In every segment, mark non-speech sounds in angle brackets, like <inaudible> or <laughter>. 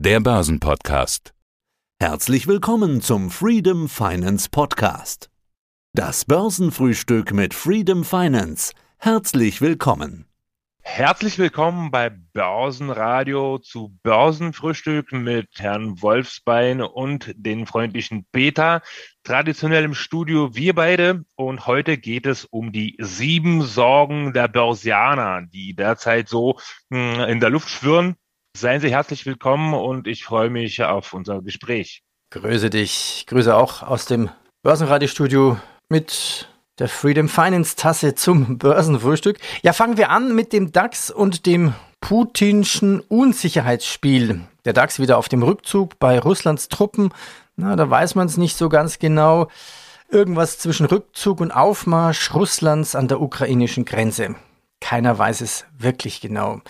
der Börsenpodcast. Herzlich willkommen zum Freedom Finance Podcast. Das Börsenfrühstück mit Freedom Finance. Herzlich willkommen. Herzlich willkommen bei Börsenradio zu Börsenfrühstück mit Herrn Wolfsbein und den freundlichen Peter. Traditionell im Studio wir beide und heute geht es um die sieben Sorgen der Börsianer, die derzeit so hm, in der Luft schwirren. Seien Sie herzlich willkommen und ich freue mich auf unser Gespräch. Grüße dich, Grüße auch aus dem Börsenradiostudio mit der Freedom Finance Tasse zum Börsenfrühstück. Ja, fangen wir an mit dem DAX und dem putinschen Unsicherheitsspiel. Der DAX wieder auf dem Rückzug bei Russlands Truppen. Na, da weiß man es nicht so ganz genau. Irgendwas zwischen Rückzug und Aufmarsch Russlands an der ukrainischen Grenze. Keiner weiß es wirklich genau.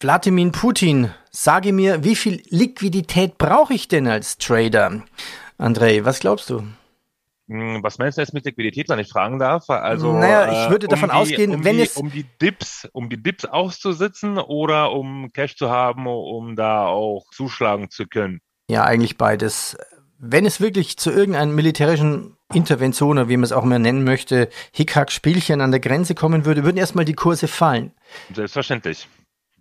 Wladimir Putin, sage mir, wie viel Liquidität brauche ich denn als Trader? Andrei, was glaubst du? Hm, was meinst du jetzt mit Liquidität, wenn ich fragen darf? Also, naja, ich würde davon um die, ausgehen, um wenn die, es. Um die Dips, um die Dips auszusitzen oder um Cash zu haben, um da auch zuschlagen zu können? Ja, eigentlich beides. Wenn es wirklich zu irgendeinem militärischen Intervention oder wie man es auch immer nennen möchte, Hickhack-Spielchen an der Grenze kommen würde, würden erstmal die Kurse fallen. Selbstverständlich.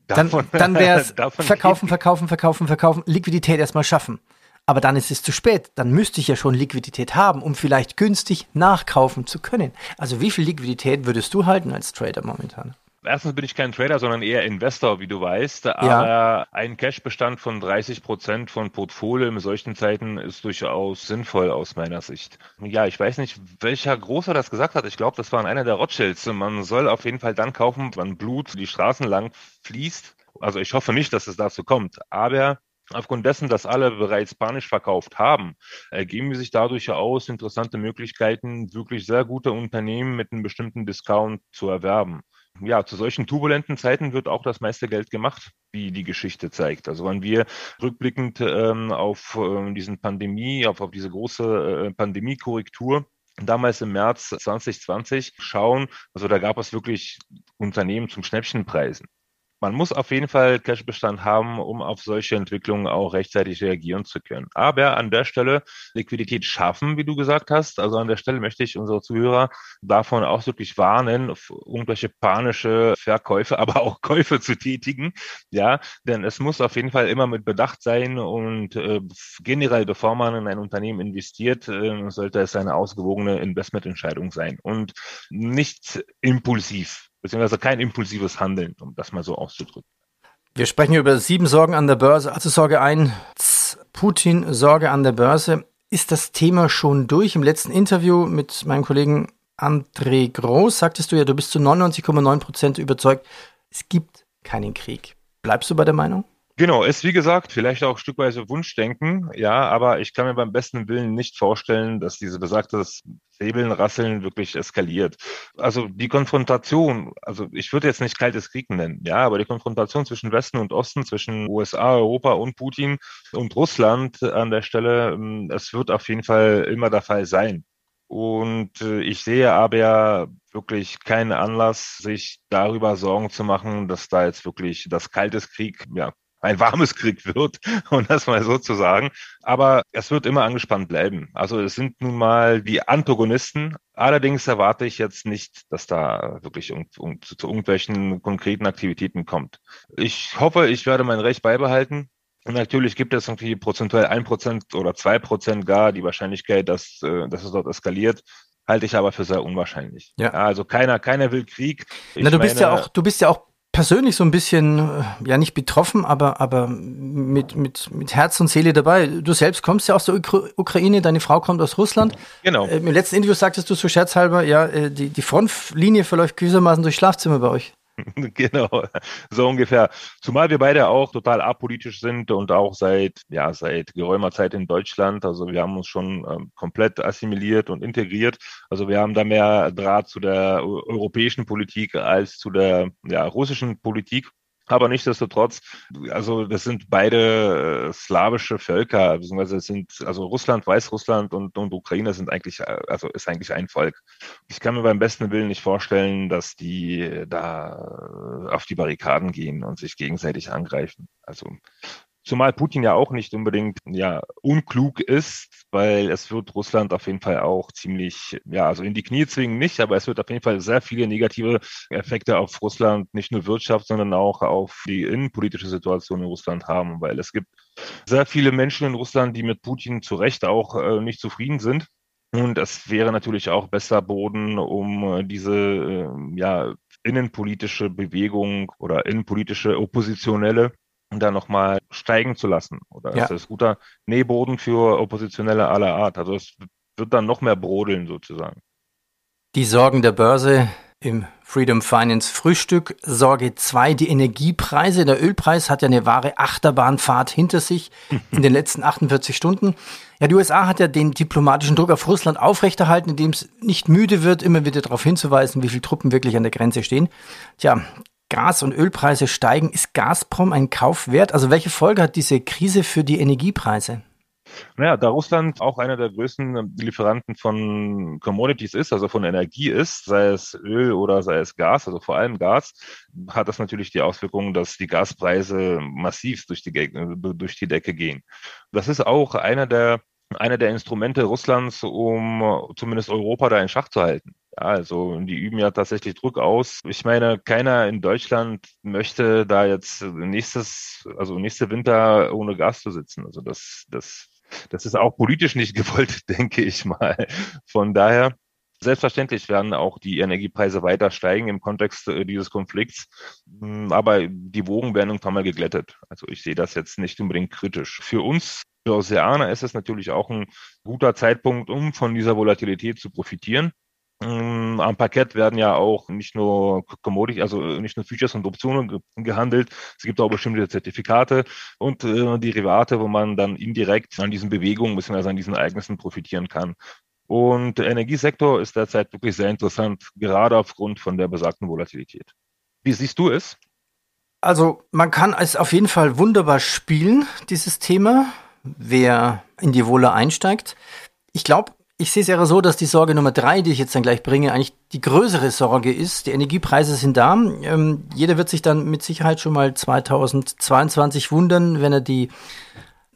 Dann, dann <laughs> wäre es verkaufen, verkaufen, verkaufen, verkaufen, Liquidität erstmal schaffen. Aber dann ist es zu spät. Dann müsste ich ja schon Liquidität haben, um vielleicht günstig nachkaufen zu können. Also wie viel Liquidität würdest du halten als Trader momentan? Erstens bin ich kein Trader, sondern eher Investor, wie du weißt. Aber Ja. ein Cashbestand von 30 Prozent von Portfolio in solchen Zeiten ist durchaus sinnvoll aus meiner Sicht. Ja, ich weiß nicht, welcher Großer das gesagt hat. Ich glaube, das war einer der Rothschilds. Man soll auf jeden Fall dann kaufen, wenn Blut die Straßen lang fließt. Also ich hoffe nicht, dass es dazu kommt. Aber Aufgrund dessen, dass alle bereits panisch verkauft haben, ergeben sich dadurch ja aus interessante Möglichkeiten, wirklich sehr gute Unternehmen mit einem bestimmten Discount zu erwerben. Ja, zu solchen turbulenten Zeiten wird auch das meiste Geld gemacht, wie die Geschichte zeigt. Also wenn wir rückblickend ähm, auf ähm, diesen Pandemie, auf, auf diese große äh, Pandemiekorrektur damals im März 2020 schauen, also da gab es wirklich Unternehmen zum Schnäppchenpreisen. Man muss auf jeden Fall Cashbestand haben, um auf solche Entwicklungen auch rechtzeitig reagieren zu können. Aber an der Stelle Liquidität schaffen, wie du gesagt hast. Also an der Stelle möchte ich unsere Zuhörer davon auch wirklich warnen, irgendwelche panische Verkäufe, <laughs> aber auch Käufe zu tätigen. Ja, denn es muss auf jeden Fall immer mit Bedacht sein und äh, generell, bevor man in ein Unternehmen investiert, äh, sollte es eine ausgewogene Investmententscheidung sein und nicht impulsiv beziehungsweise kein impulsives Handeln, um das mal so auszudrücken. Wir sprechen über sieben Sorgen an der Börse. Also Sorge 1, Putin, Sorge an der Börse. Ist das Thema schon durch? Im letzten Interview mit meinem Kollegen André Groß sagtest du ja, du bist zu 99,9 Prozent überzeugt, es gibt keinen Krieg. Bleibst du bei der Meinung? Genau, ist wie gesagt vielleicht auch stückweise Wunschdenken, ja, aber ich kann mir beim besten Willen nicht vorstellen, dass diese besagte Säbeln, Rasseln wirklich eskaliert. Also die Konfrontation, also ich würde jetzt nicht kaltes Krieg nennen, ja, aber die Konfrontation zwischen Westen und Osten, zwischen USA, Europa und Putin und Russland an der Stelle, es wird auf jeden Fall immer der Fall sein. Und äh, ich sehe aber wirklich keinen Anlass, sich darüber Sorgen zu machen, dass da jetzt wirklich das kaltes Krieg, ja, ein warmes Krieg wird, <laughs> um das mal so zu sagen. Aber es wird immer angespannt bleiben. Also es sind nun mal die Antagonisten. Allerdings erwarte ich jetzt nicht, dass da wirklich um, um, zu, zu irgendwelchen konkreten Aktivitäten kommt. Ich hoffe, ich werde mein Recht beibehalten. Und natürlich gibt es irgendwie prozentuell ein Prozent oder zwei Prozent gar die Wahrscheinlichkeit, dass, äh, dass es dort eskaliert halte ich aber für sehr unwahrscheinlich. Ja. Also keiner, keiner will Krieg. Ich Na, du bist meine, ja auch, du bist ja auch persönlich so ein bisschen, äh, ja nicht betroffen, aber, aber mit, mit, mit Herz und Seele dabei. Du selbst kommst ja aus der Ukra Ukraine, deine Frau kommt aus Russland. Genau. Äh, Im letzten Interview sagtest du so scherzhalber, ja, äh, die, die Frontlinie verläuft gewissermaßen durchs Schlafzimmer bei euch. <laughs> Genau, so ungefähr. Zumal wir beide auch total apolitisch sind und auch seit, ja, seit geraumer Zeit in Deutschland. Also wir haben uns schon ähm, komplett assimiliert und integriert. Also wir haben da mehr Draht zu der eu- europäischen Politik als zu der ja, russischen Politik. Aber nichtsdestotrotz, also das sind beide äh, slawische Völker, beziehungsweise sind, also Russland, Weißrussland und, und Ukraine sind eigentlich, äh, also ist eigentlich ein Volk. Ich kann mir beim besten Willen nicht vorstellen, dass die da auf die Barrikaden gehen und sich gegenseitig angreifen. Also Zumal Putin ja auch nicht unbedingt ja unklug ist, weil es wird Russland auf jeden Fall auch ziemlich, ja, also in die Knie zwingen nicht, aber es wird auf jeden Fall sehr viele negative Effekte auf Russland, nicht nur Wirtschaft, sondern auch auf die innenpolitische Situation in Russland haben, weil es gibt sehr viele Menschen in Russland, die mit Putin zu Recht auch äh, nicht zufrieden sind. Und es wäre natürlich auch besser Boden, um äh, diese äh, ja, innenpolitische Bewegung oder innenpolitische Oppositionelle da nochmal steigen zu lassen. Oder ja. ist das guter Nähboden für Oppositionelle aller Art? Also es wird dann noch mehr brodeln sozusagen. Die Sorgen der Börse im Freedom Finance Frühstück. Sorge 2, die Energiepreise. Der Ölpreis hat ja eine wahre Achterbahnfahrt hinter sich in den letzten 48 Stunden. Ja, die USA hat ja den diplomatischen Druck auf Russland aufrechterhalten, indem es nicht müde wird, immer wieder darauf hinzuweisen, wie viele Truppen wirklich an der Grenze stehen. Tja, Gas- und Ölpreise steigen. Ist Gazprom ein Kauf wert? Also welche Folge hat diese Krise für die Energiepreise? Naja, da Russland auch einer der größten Lieferanten von Commodities ist, also von Energie ist, sei es Öl oder sei es Gas, also vor allem Gas, hat das natürlich die Auswirkung, dass die Gaspreise massiv durch die, durch die Decke gehen. Das ist auch einer der einer der Instrumente Russlands, um zumindest Europa da in Schach zu halten. Ja, also die üben ja tatsächlich Druck aus. Ich meine, keiner in Deutschland möchte da jetzt nächstes, also nächste Winter ohne Gas zu sitzen. Also das, das, das ist auch politisch nicht <laughs> gewollt, denke ich mal. Von daher Selbstverständlich werden auch die Energiepreise weiter steigen im Kontext äh, dieses Konflikts, hm, aber die Wogen werden irgendwann mal geglättet. Also ich sehe das jetzt nicht unbedingt kritisch. Für uns Börsianer ist es natürlich auch ein guter Zeitpunkt, um von dieser Volatilität zu profitieren. Mm, am Parkett werden ja auch nicht nur Commodity, also nicht nur Futures und Optionen gehandelt. Es gibt auch bestimmte Zertifikate und äh, Derivate, wo man dann indirekt an diesen Bewegungen bzw. an diesen Ereignissen profitieren kann. Und der Energiesektor ist derzeit wirklich sehr interessant, gerade aufgrund von der besagten Volatilität. Wie siehst du es? Also man kann es auf jeden Fall wunderbar spielen, dieses Thema, wer in die Wohle einsteigt. Ich glaube, ich sehe es eher so, dass die Sorge Nummer drei, die ich jetzt dann gleich bringe, eigentlich die größere Sorge ist. Die Energiepreise sind da. Ähm, jeder wird sich dann mit Sicherheit schon mal 2022 wundern, wenn er die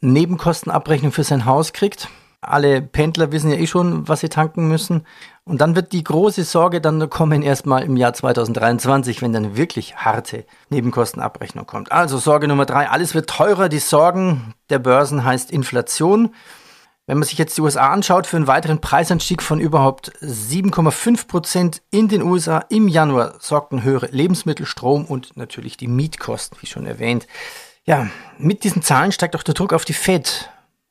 Nebenkostenabrechnung für sein Haus kriegt. Alle Pendler wissen ja eh schon, was sie tanken müssen. Und dann wird die große Sorge dann kommen erstmal im Jahr 2023, wenn dann wirklich harte Nebenkostenabrechnung kommt. Also Sorge Nummer drei, alles wird teurer. Die Sorgen der Börsen heißt Inflation. Wenn man sich jetzt die USA anschaut, für einen weiteren Preisanstieg von überhaupt 7,5 Prozent in den USA im Januar sorgten höhere Lebensmittel, Strom und natürlich die Mietkosten, wie schon erwähnt. Ja, mit diesen Zahlen steigt auch der Druck auf die Fed,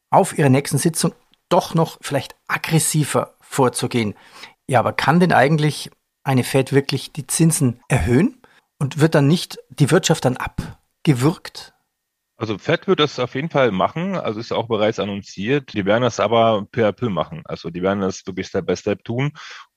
auf ihrer nächsten Sitzung doch noch vielleicht aggressiver vorzugehen. Ja, aber kann denn eigentlich eine Fed wirklich die Zinsen erhöhen und wird dann nicht die Wirtschaft dann abgewürgt? Also Fed wird das auf jeden Fall machen, also ist auch bereits annonciert. Die werden das aber per peu machen. Also die werden das wirklich Step by Step tun,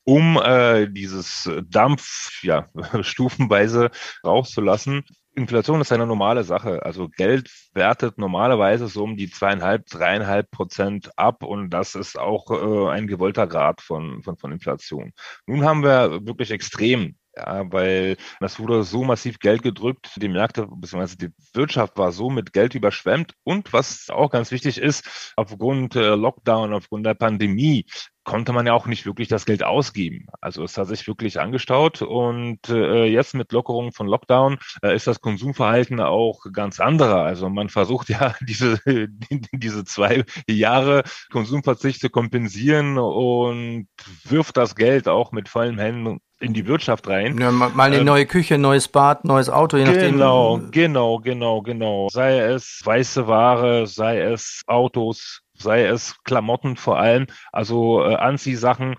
um äh, dieses Dampf ja <laughs> stufenweise rauszulassen. Inflation ist eine normale Sache. Also Geld wertet normalerweise so um die zweieinhalb, dreieinhalb Prozent ab und das ist auch äh, ein gewollter Grad von, von, von Inflation. Nun haben wir wirklich extrem ja, weil das wurde so massiv Geld gedrückt, die Märkte bzw. die Wirtschaft war so mit Geld überschwemmt und was auch ganz wichtig ist, aufgrund äh, Lockdown, aufgrund der Pandemie konnte man ja auch nicht wirklich das Geld ausgeben. Also es hat sich wirklich angestaut und äh, jetzt mit Lockerung von Lockdown äh, ist das Konsumverhalten auch ganz anderer. Also man versucht ja <laughs> diese, <laughs> diese zwei Jahre Konsumverzicht zu kompensieren und wirft das Geld auch mit vollen Händen in die Wirtschaft rein. Ja, mal eine ähm, neue Küche, neues Bad, neues Auto, je nachdem. Genau, genau, genau, genau. Sei es weiße Ware, sei es Autos, sei es Klamotten vor allem, also äh, Anziehsachen.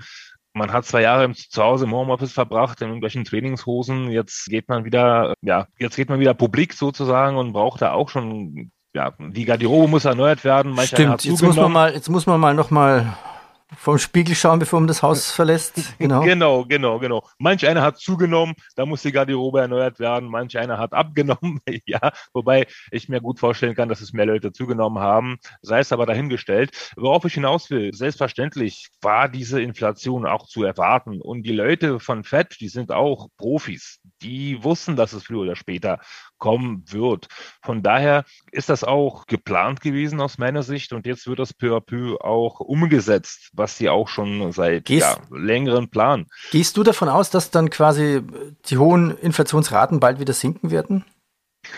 Man hat zwei Jahre zu Hause im Homeoffice verbracht in irgendwelchen Trainingshosen. Jetzt geht man wieder, ja, jetzt geht man wieder publik sozusagen und braucht da auch schon, ja, die Garderobe muss erneuert werden. Stimmt, jetzt muss man mal, jetzt muss man mal noch mal vom Spiegel schauen, bevor man das Haus <laughs> verlässt. Genau. genau, genau, genau. Manch einer hat zugenommen, da muss die Garderobe erneuert werden. Manch einer hat <laughs> abgenommen, ja. Wobei ich mir gut vorstellen kann, dass es mehr Leute zugenommen haben. Sei es aber dahingestellt. Worauf ich hinaus will, selbstverständlich war diese Inflation auch zu erwarten. Und die Leute von FED, die sind auch Profis die wussten, dass es früher oder später kommen wird. Von daher ist das auch geplant gewesen aus meiner Sicht und jetzt wird das peu à peu auch umgesetzt, was sie auch schon seit gehst, ja, längeren Plan. Gehst du davon aus, dass dann quasi die hohen Inflationsraten bald wieder sinken werden?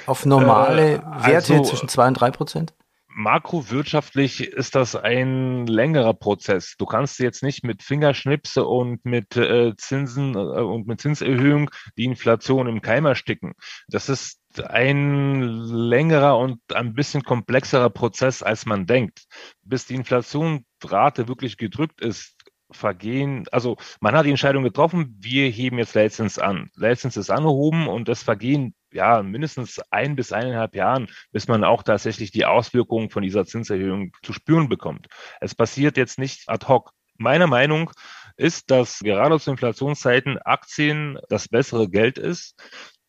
Auf normale äh, Werte also, zwischen zwei und drei Prozent? Makrowirtschaftlich ist das ein längerer Prozess. Du kannst jetzt nicht mit Fingerschnipse und mit äh, Zinsen äh, und mit Zinserhöhung die Inflation im Keim ersticken. Das ist ein längerer und ein bisschen komplexerer Prozess, als man denkt. Bis die Inflationsrate wirklich gedrückt ist, vergehen, also man hat die Entscheidung getroffen, wir heben jetzt Leitzins an. Leitzins ist angehoben und das vergehen ja mindestens ein bis eineinhalb Jahren, bis man auch tatsächlich die Auswirkungen von dieser Zinserhöhung zu spüren bekommt. Es passiert jetzt nicht ad hoc. Meine Meinung ist, dass gerade zu Inflationszeiten Aktien das bessere Geld ist,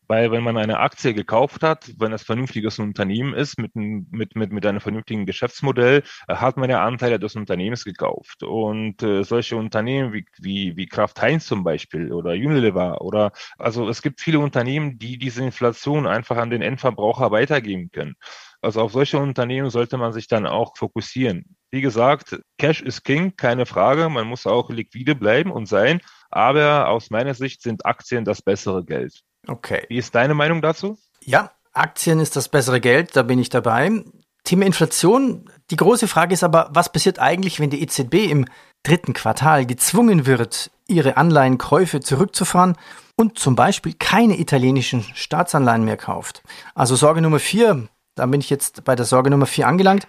weil wenn man eine Aktie gekauft hat, wenn es vernünftiges Unternehmen ist, mit, mit, mit, mit einem vernünftigen Geschäftsmodell, äh, hat man ja Anteile des Unternehmens gekauft. Und äh, solche Unternehmen wie, wie, wie Kraft Heinz zum Beispiel oder Unilever oder also es gibt viele Unternehmen, die diese Inflation einfach an den Endverbraucher weitergeben können. Also auf solche Unternehmen sollte man sich dann auch fokussieren. Wie gesagt, Cash is King, keine Frage. Man muss auch liquide bleiben und sein. Aber aus meiner Sicht sind Aktien das bessere Geld. Okay. Wie ist deine Meinung dazu? Ja, Aktien ist das bessere Geld, da bin ich dabei. Thema Inflation. Die große Frage ist aber, was passiert eigentlich, wenn die EZB im dritten Quartal gezwungen wird, ihre Anleihenkäufe zurückzufahren und zum Beispiel keine italienischen Staatsanleihen mehr kauft? Also Sorge Nummer vier, da bin ich jetzt bei der Sorge Nummer vier angelangt.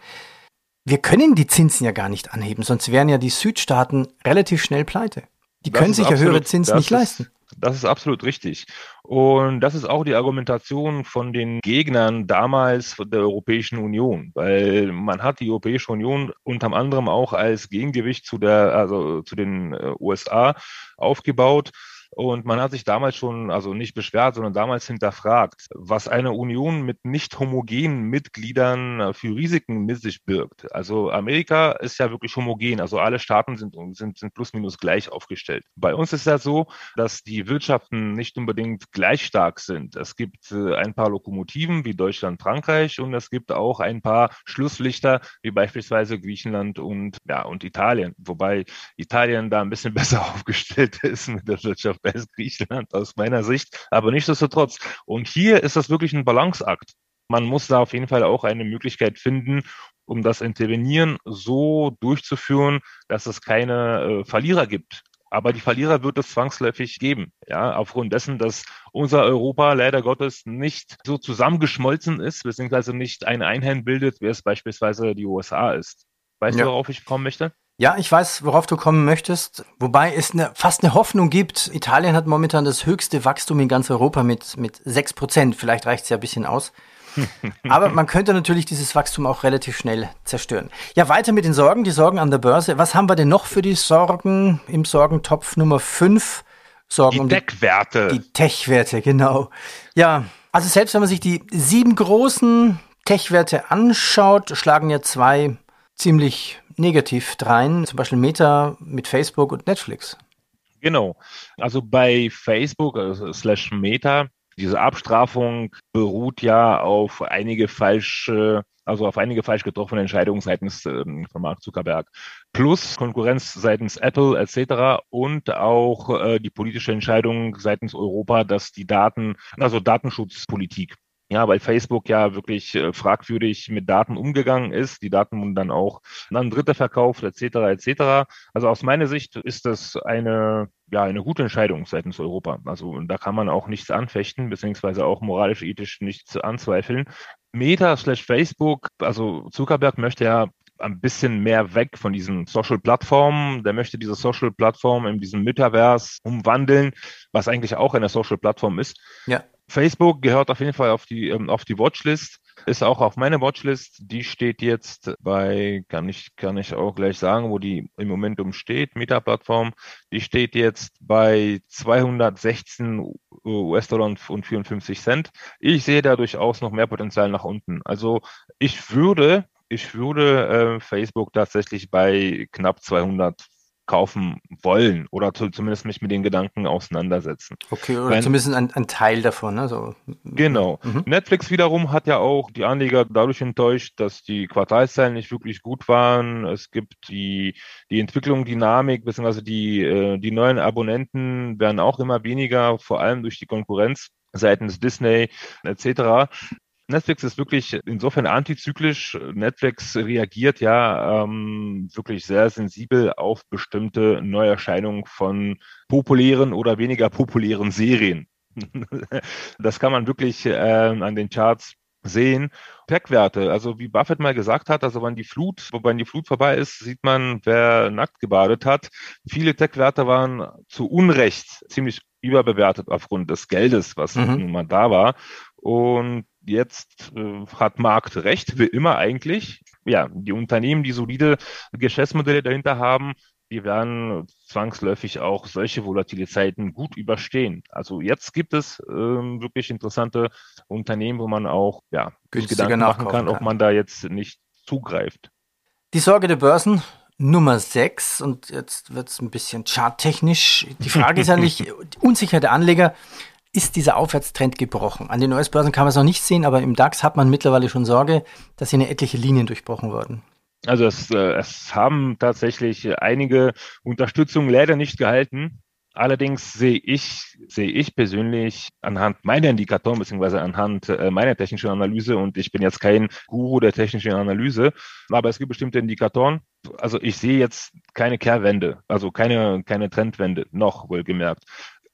Wir können die Zinsen ja gar nicht anheben, sonst wären ja die Südstaaten relativ schnell pleite. Die das können sich ja höhere Zinsen nicht leisten. Das ist absolut richtig. Und das ist auch die Argumentation von den Gegnern damals der Europäischen Union, weil man hat die Europäische Union unter anderem auch als Gegengewicht zu der, also zu den äh, USA aufgebaut. Und man hat sich damals schon, also nicht beschwert, sondern damals hinterfragt, was eine Union mit nicht homogenen Mitgliedern äh, für Risiken mit sich birgt. Also Amerika ist ja wirklich homogen, also alle Staaten sind, sind, sind plus minus gleich aufgestellt. Bei uns ist ja so, dass die Wirtschaften nicht unbedingt gleich stark sind. Es gibt äh, ein paar Lokomotiven wie Deutschland, Frankreich und es gibt auch ein paar Schlusslichter wie beispielsweise Griechenland und, ja, und Italien. Wobei Italien da ein bisschen <laughs> besser aufgestellt ist mit der Wirtschaft als Griechenland aus meiner Sicht. Aber nichtsdestotrotz. Und hier ist das wirklich ein Balanceakt. Man muss da auf jeden Fall auch eine Möglichkeit finden, um das Intervenieren so durchzuführen, dass es keine äh, Verlierer gibt. Aber die Verlierer wird es zwangsläufig geben, ja, aufgrund dessen, dass unser Europa leider Gottes nicht so zusammengeschmolzen ist, beziehungsweise nicht eine Einheit bildet, wie es beispielsweise die USA ist. Weißt ja. du, worauf ich kommen möchte? Ja, ich weiß, worauf du kommen möchtest. Wobei es eine, fast eine Hoffnung gibt. Italien hat momentan das höchste Wachstum in ganz Europa mit, mit 6 Prozent. Vielleicht reicht es ja ein bisschen aus. <laughs> Aber man könnte natürlich dieses Wachstum auch relativ schnell zerstören. Ja, weiter mit den Sorgen. Die Sorgen an der Börse. Was haben wir denn noch für die Sorgen im Sorgentopf Nummer 5? Sorgen die um Tech-Werte. Die, die Tech-Werte, genau. Ja, also selbst wenn man sich die sieben großen Tech-Werte anschaut, schlagen ja zwei ziemlich negativ drein, zum Beispiel Meta mit Facebook und Netflix. Genau. Also bei Facebook also slash Meta, diese Abstrafung beruht ja auf einige falsche, also auf einige falsch getroffene Entscheidungen seitens äh, von Mark Zuckerberg. Plus Konkurrenz seitens Apple etc. und auch äh, die politische Entscheidung seitens Europa, dass die Daten, also Datenschutzpolitik ja, weil Facebook ja wirklich äh, fragwürdig mit Daten umgegangen ist, die Daten wurden dann auch an Dritte verkauft, etc. etc. Also aus meiner Sicht ist das eine ja eine gute Entscheidung seitens Europa. Also da kann man auch nichts anfechten, beziehungsweise auch moralisch, ethisch nichts anzweifeln. Meta slash Facebook, also Zuckerberg möchte ja ein bisschen mehr weg von diesen Social-Plattformen. Der möchte diese Social-Plattform in diesem Metaverse umwandeln, was eigentlich auch eine Social-Plattform ist. Ja. Facebook gehört auf jeden Fall auf die, ähm, auf die Watchlist, ist auch auf meine Watchlist. Die steht jetzt bei, kann ich, kann ich auch gleich sagen, wo die im Moment umsteht, Meta-Plattform. Die steht jetzt bei 216 US-Dollar und 54 Cent. Ich sehe da durchaus noch mehr Potenzial nach unten. Also ich würde, ich würde äh, Facebook tatsächlich bei knapp 200 kaufen wollen oder zu, zumindest mich mit den Gedanken auseinandersetzen. Okay, oder Wenn, zumindest ein, ein, Teil davon. Ne? So. Genau. Mhm. Netflix wiederum hat ja auch die Anleger dadurch enttäuscht, dass die Quartalszahlen nicht wirklich gut waren. Es gibt die, die Entwicklung, Dynamik, beziehungsweise die, äh, die neuen Abonnenten werden auch immer weniger, vor allem durch die Konkurrenz seitens Disney etc. Netflix ist wirklich insofern antizyklisch. Netflix reagiert ja ähm, wirklich sehr sensibel auf bestimmte Neuerscheinungen von populären oder weniger populären Serien. <laughs> das kann man wirklich äh, an den Charts sehen. Tech-Werte, also wie Buffett mal gesagt hat, also wenn die Flut, wenn die Flut vorbei ist, sieht man, wer nackt gebadet hat. Viele Tech-Werte waren zu Unrecht ziemlich überbewertet aufgrund des Geldes, was mhm. nun mal da war. Und jetzt äh, hat Markt recht, wie immer eigentlich. Ja, die Unternehmen, die solide Geschäftsmodelle dahinter haben, die werden zwangsläufig auch solche Volatilitäten gut überstehen. Also jetzt gibt es ähm, wirklich interessante Unternehmen, wo man auch ja, Gedanken machen kann, ob man da jetzt nicht zugreift. Die Sorge der Börsen Nummer 6 und jetzt wird es ein bisschen charttechnisch. Die Frage ist eigentlich, <laughs> die Unsicherheit der Anleger, ist dieser Aufwärtstrend gebrochen. An den US-Börsen kann man es noch nicht sehen, aber im DAX hat man mittlerweile schon Sorge, dass hier eine etliche Linien durchbrochen wurden. Also es, äh, es haben tatsächlich einige Unterstützungen leider nicht gehalten. Allerdings sehe ich, sehe ich persönlich anhand meiner Indikatoren beziehungsweise anhand äh, meiner technischen Analyse und ich bin jetzt kein Guru der technischen Analyse, aber es gibt bestimmte Indikatoren. Also ich sehe jetzt keine Kehrwende, also keine, keine Trendwende, noch wohlgemerkt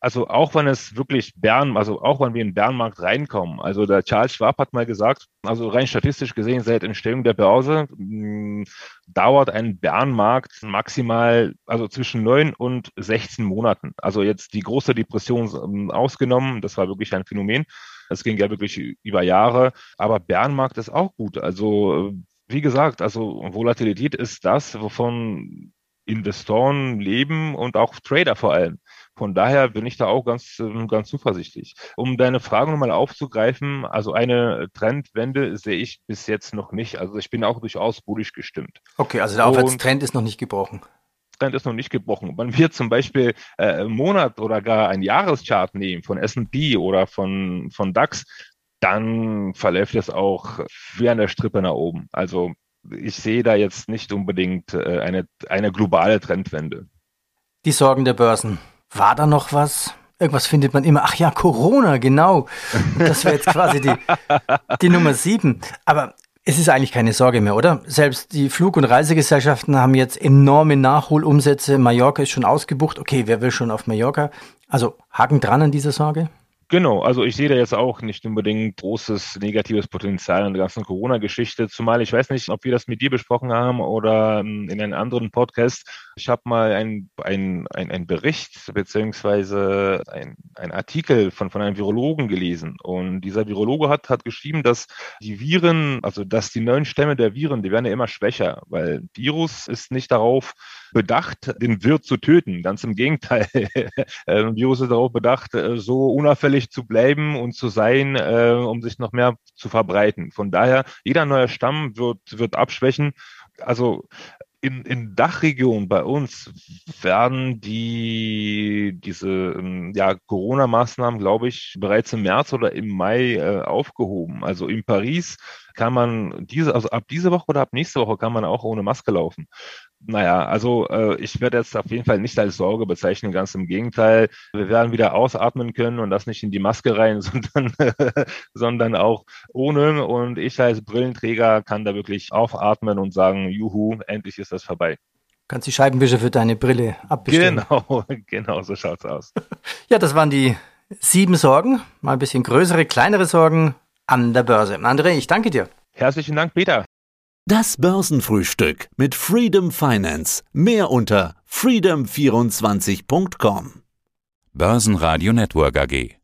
also auch wenn es wirklich Bern, also auch wenn wir in Bernmarkt reinkommen, also der Charles Schwab hat mal gesagt, also rein statistisch gesehen seit Entstehung der Börse mh, hm, dauert ein Bernmarkt maximal, also zwischen neun und 16 Monaten. Also jetzt die große Depression ähm, ausgenommen, das war wirklich ein Phänomen. Das ging ja wirklich über Jahre, aber Bernmarkt ist auch gut. Also wie gesagt, also Volatilität ist das, wovon Investoren leben und auch Trader vor allem. Von daher bin ich da auch ganz, ähm, ganz zuversichtlich. Um deine Frage nochmal aufzugreifen, also eine Trendwende sehe ich bis jetzt noch nicht. Also ich bin auch durchaus bullisch gestimmt. Okay, also der Aufwärtstrend ist noch nicht gebrochen. Trend ist noch nicht gebrochen. Wenn wir <laughs> zum Beispiel äh, Monat oder gar ein Jahreschart nehmen von S&P oder von, von DAX, dann verläuft es auch wie an der Strippe nach oben. Also ich sehe da jetzt nicht unbedingt äh, eine, eine globale Trendwende. Die Sorgen der Börsen. War da noch was? Irgendwas findet man immer. Ach ja, Corona, genau. Das wäre jetzt quasi die, <laughs> die Nummer sieben. Aber es ist eigentlich keine Sorge mehr, oder? Selbst die Flug- und Reisegesellschaften haben jetzt enorme Nachholumsätze. Mallorca ist schon ausgebucht. Okay, wer will schon auf Mallorca? Also Haken dran an dieser Sorge? Genau, also ich sehe da jetzt auch nicht unbedingt großes negatives Potenzial in der ganzen Corona-Geschichte, zumal ich weiß nicht, ob wir das mit dir besprochen haben oder ähm, in einem anderen Podcast. Ich habe mal ein, ein, ein, Bericht beziehungsweise ein, ein Artikel von, von einem Virologen gelesen und dieser Virologe hat, hat geschrieben, dass die Viren, also dass die neuen Stämme der Viren, die werden ja immer schwächer, weil Virus ist nicht darauf bedacht, den Wirt zu töten. Ganz im Gegenteil. Ein <laughs> Virus ist darauf bedacht, äh, so unauffällig zu bleiben und zu sein, äh, um sich noch mehr zu verbreiten. Von daher, jeder neue Stamm wird, wird abschwächen. Also in, in Dachregionen bei uns werden die diese ähm, ja, Corona-Maßnahmen, glaube ich, bereits im März oder im Mai äh, aufgehoben. Also in Paris kann man diese, also ab diese Woche oder ab nächste Woche kann man auch ohne Maske laufen. Naja, also äh, ich werde jetzt auf jeden Fall nicht als Sorge bezeichnen, ganz im Gegenteil. Wir werden wieder ausatmen können und das nicht in die Maske rein, <laughs> sondern, sondern auch ohne. Und ich als Brillenträger kann da wirklich aufatmen und sagen, juhu, endlich ist das vorbei. Kannst die Scheibenwischer für deine Brille abbestellen. Genau, <laughs> genau, so schaut's aus. <laughs> ja, das waren die sieben Sorgen. Mal ein bisschen größere, kleinere Sorgen an der Börse. André, ich danke dir. Herzlichen Dank, Peter. Das Börsenfrühstück mit Freedom Finance. Mehr unter freedom24.com. Börsenradio Network AG.